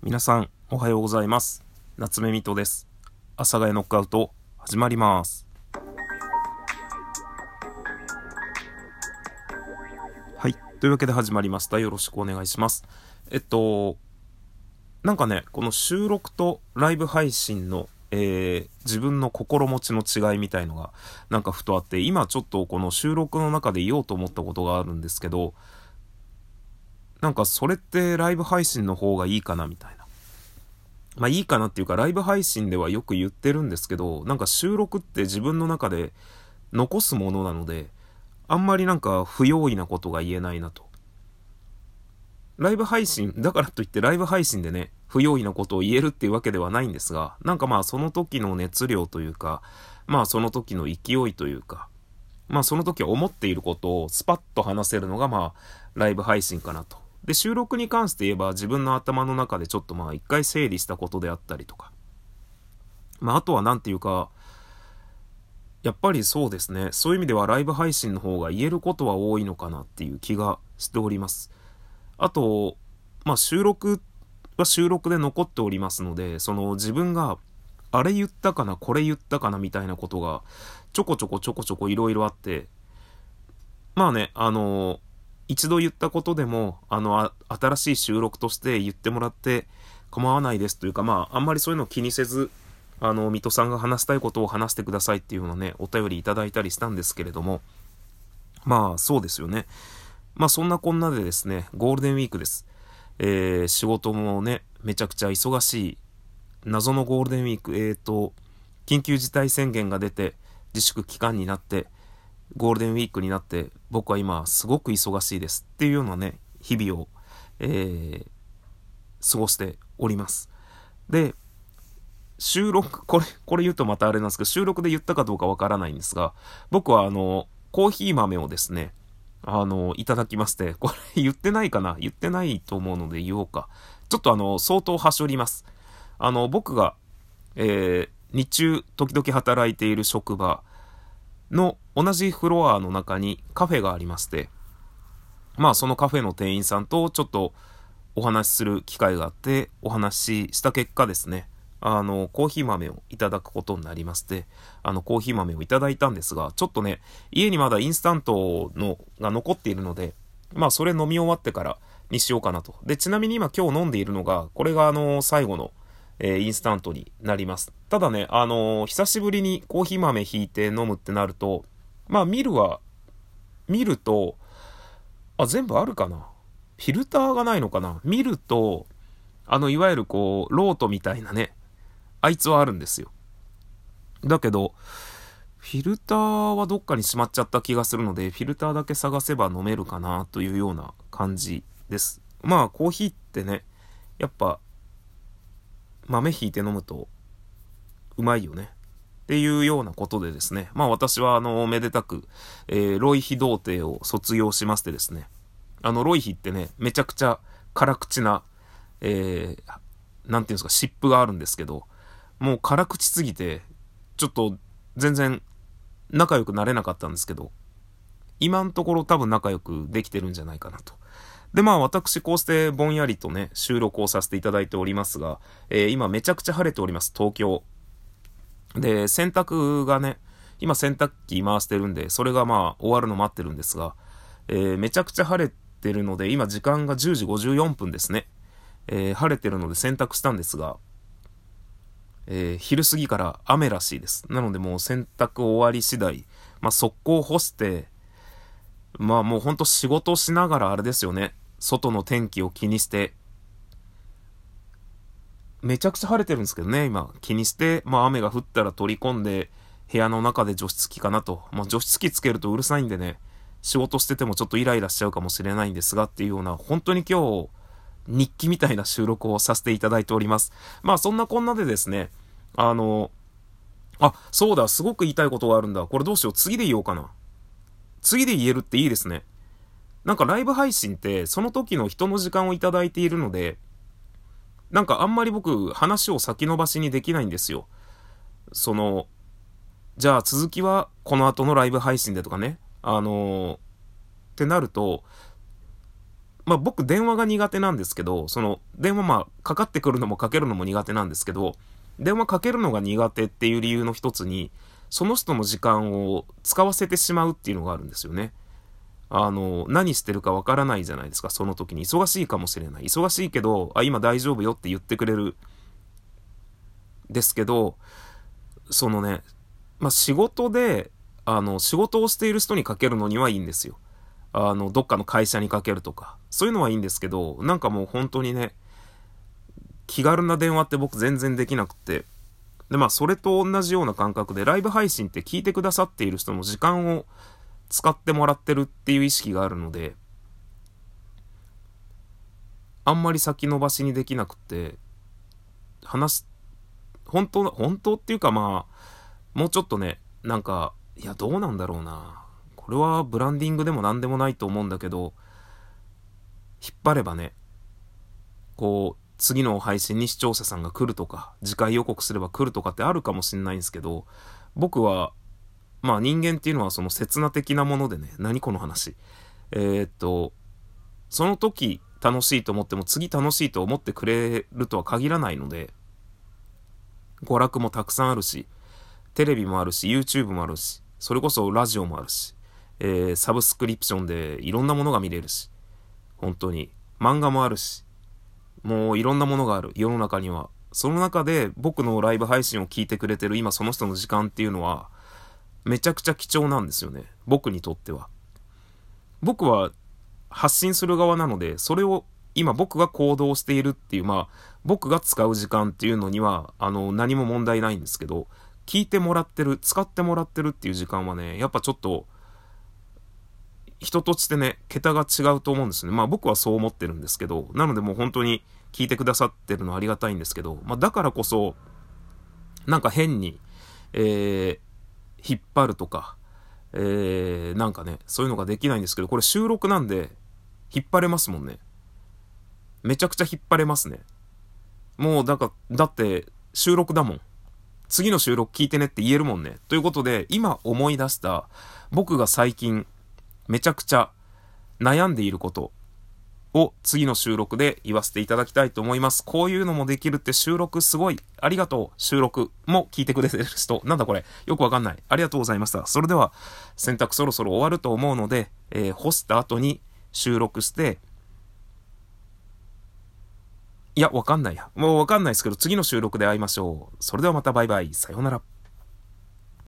皆さん、おはようございます。夏目みとです。阿佐ヶ谷ノックアウト、始まります。はい。というわけで始まりました。よろしくお願いします。えっと、なんかね、この収録とライブ配信の、えー自分の心持ちの違いみたいのが、なんかふとあって、今ちょっとこの収録の中で言おうと思ったことがあるんですけど、なんかそれってライブ配信の方がいいかなみたいな。まあいいかなっていうか、ライブ配信ではよく言ってるんですけど、なんか収録って自分の中で残すものなので、あんまりなんか不用意なことが言えないなと。ライブ配信、だからといってライブ配信でね、不用意なことを言えるっていうわけではないんですが、なんかまあその時の熱量というか、まあその時の勢いというか、まあその時思っていることをスパッと話せるのがまあライブ配信かなと。で、収録に関して言えば自分の頭の中でちょっとまあ一回整理したことであったりとか。まああとはなんていうか、やっぱりそうですね。そういう意味ではライブ配信の方が言えることは多いのかなっていう気がしております。あと、まあ収録は収録で残っておりますので、その自分があれ言ったかな、これ言ったかなみたいなことがちょこちょこちょこちょこいろいろあって、まあね、あの、一度言ったことでも、あの、あ新しい収録として言ってもらって構わないですというか、まあ、あんまりそういうの気にせず、あの、水戸さんが話したいことを話してくださいっていうのをね、お便りいただいたりしたんですけれども、まあ、そうですよね。まあ、そんなこんなでですね、ゴールデンウィークです。えー仕事もね、めちゃくちゃ忙しい、謎のゴールデンウィーク、えーと、緊急事態宣言が出て、自粛期間になって、ゴールデンウィークになって、僕は今すごく忙しいですっていうようなね、日々を、えー過ごしております。で、収録、これ、これ言うとまたあれなんですけど、収録で言ったかどうかわからないんですが、僕はあの、コーヒー豆をですね、あの、いただきまして、これ言ってないかな？言ってないと思うので言おうか。ちょっとあの、相当はしょります。あの、僕が、えー日中時々働いている職場の同じフロアの中にカフェがありまして、まあそのカフェの店員さんとちょっとお話しする機会があって、お話しした結果ですね、あの、コーヒー豆をいただくことになりまして、あの、コーヒー豆をいただいたんですが、ちょっとね、家にまだインスタントのが残っているので、まあそれ飲み終わってからにしようかなと。で、ちなみに今今日飲んでいるのが、これがあの、最後の、えーインスタントになります。ただね、あのー久しぶりにコーヒー豆ひいて飲むってなると、まあ見るは、見ると、あ、全部あるかなフィルターがないのかな見ると、あの、いわゆるこう、ロートみたいなね、あいつはあるんですよ。だけど、フィルターはどっかにしまっちゃった気がするので、フィルターだけ探せば飲めるかなというような感じです。まあ、コーヒーってね、やっぱ、豆ひいて飲むとうまいよね。っていうようなことでですね。まあ私はあの、めでたく、えーロイヒ童貞を卒業しましてですね。あの、ロイヒってね、めちゃくちゃ辛口な、えーなんていうんですか、湿布があるんですけど、もう辛口すぎて、ちょっと全然仲良くなれなかったんですけど、今のところ多分仲良くできてるんじゃないかなと。で、まあ私こうしてぼんやりとね、収録をさせていただいておりますが、えー今めちゃくちゃ晴れております、東京。で、洗濯がね、今洗濯機回してるんで、それがまあ終わるの待ってるんですが、えーめちゃくちゃ晴れてるので、今時間が10時54分ですね。えー晴れてるので洗濯したんですが、えー昼過ぎから雨らしいです。なのでもう洗濯終わり次第、まあ速攻干して、まあもうほんと仕事しながらあれですよね。外の天気を気にして、めちゃくちゃ晴れてるんですけどね、今。気にして、まあ雨が降ったら取り込んで、部屋の中で除湿機かなと。まあ除湿機つけるとうるさいんでね、仕事しててもちょっとイライラしちゃうかもしれないんですがっていうような、本当に今日、日記みたいな収録をさせていただいております。まあそんなこんなでですね、あの、あ、そうだ、すごく言いたいことがあるんだ。これどうしよう、次で言おうかな。次で言えるっていいですね。なんかライブ配信って、その時の人の時間をいただいているので、なんかあんまり僕、話を先延ばしにできないんですよ。その、じゃあ続きはこの後のライブ配信でとかね。あのーってなると、まあ僕電話が苦手なんですけど、その電話まあかかってくるのもかけるのも苦手なんですけど、電話かけるのが苦手っていう理由の一つに、その人の時間を使わせてしまうっていうのがあるんですよね。あの、何してるかわからないじゃないですか、その時に。忙しいかもしれない。忙しいけど、あ、今大丈夫よって言ってくれる。ですけど、そのね、まあ、仕事で、あの、仕事をしている人にかけるのにはいいんですよ。あの、どっかの会社にかけるとか。そういうのはいいんですけど、なんかもう本当にね、気軽な電話って僕全然できなくて。で、まあ、それと同じような感覚で、ライブ配信って聞いてくださっている人の時間を使ってもらってるっていう意識があるので、あんまり先延ばしにできなくて、話す、本当、本当っていうかまあ、もうちょっとね、なんか、いや、どうなんだろうな。これはブランディングでも何でもないと思うんだけど、引っ張ればね、こう、次の配信に視聴者さんが来るとか、次回予告すれば来るとかってあるかもしんないんですけど、僕は、まあ人間っていうのはその刹那的なものでね、何この話。えー、っと、その時楽しいと思っても次楽しいと思ってくれるとは限らないので、娯楽もたくさんあるし、テレビもあるし、YouTube もあるし、それこそラジオもあるし、えー、サブスクリプションでいろんなものが見れるし、本当に。漫画もあるし、もういろんなものがある、世の中には。その中で僕のライブ配信を聞いてくれてる今その人の時間っていうのは、めちゃくちゃ貴重なんですよね。僕にとっては。僕は発信する側なので、それを今僕が行動しているっていう、まあ、僕が使う時間っていうのには、あの、何も問題ないんですけど、聞いてもらってる、使ってもらってるっていう時間はね、やっぱちょっと、人としてね、桁が違うと思うんですね。まあ僕はそう思ってるんですけど、なのでもう本当に聞いてくださってるのはありがたいんですけど、まあだからこそ、なんか変に、えー、引っ張るとか、えー、なんかね、そういうのができないんですけど、これ収録なんで、引っ張れますもんね。めちゃくちゃ引っ張れますね。もう、だか、だって、収録だもん。次の収録聞いてねって言えるもんね。ということで、今思い出した、僕が最近、めちゃくちゃ悩んでいることを次の収録で言わせていただきたいと思います。こういうのもできるって収録すごい。ありがとう。収録も聞いてくれてる人。なんだこれ。よくわかんない。ありがとうございました。それでは、洗濯そろそろ終わると思うので、えー、干した後に収録して、いや、わかんないや。もうわかんないですけど、次の収録で会いましょう。それではまたバイバイ。さようなら。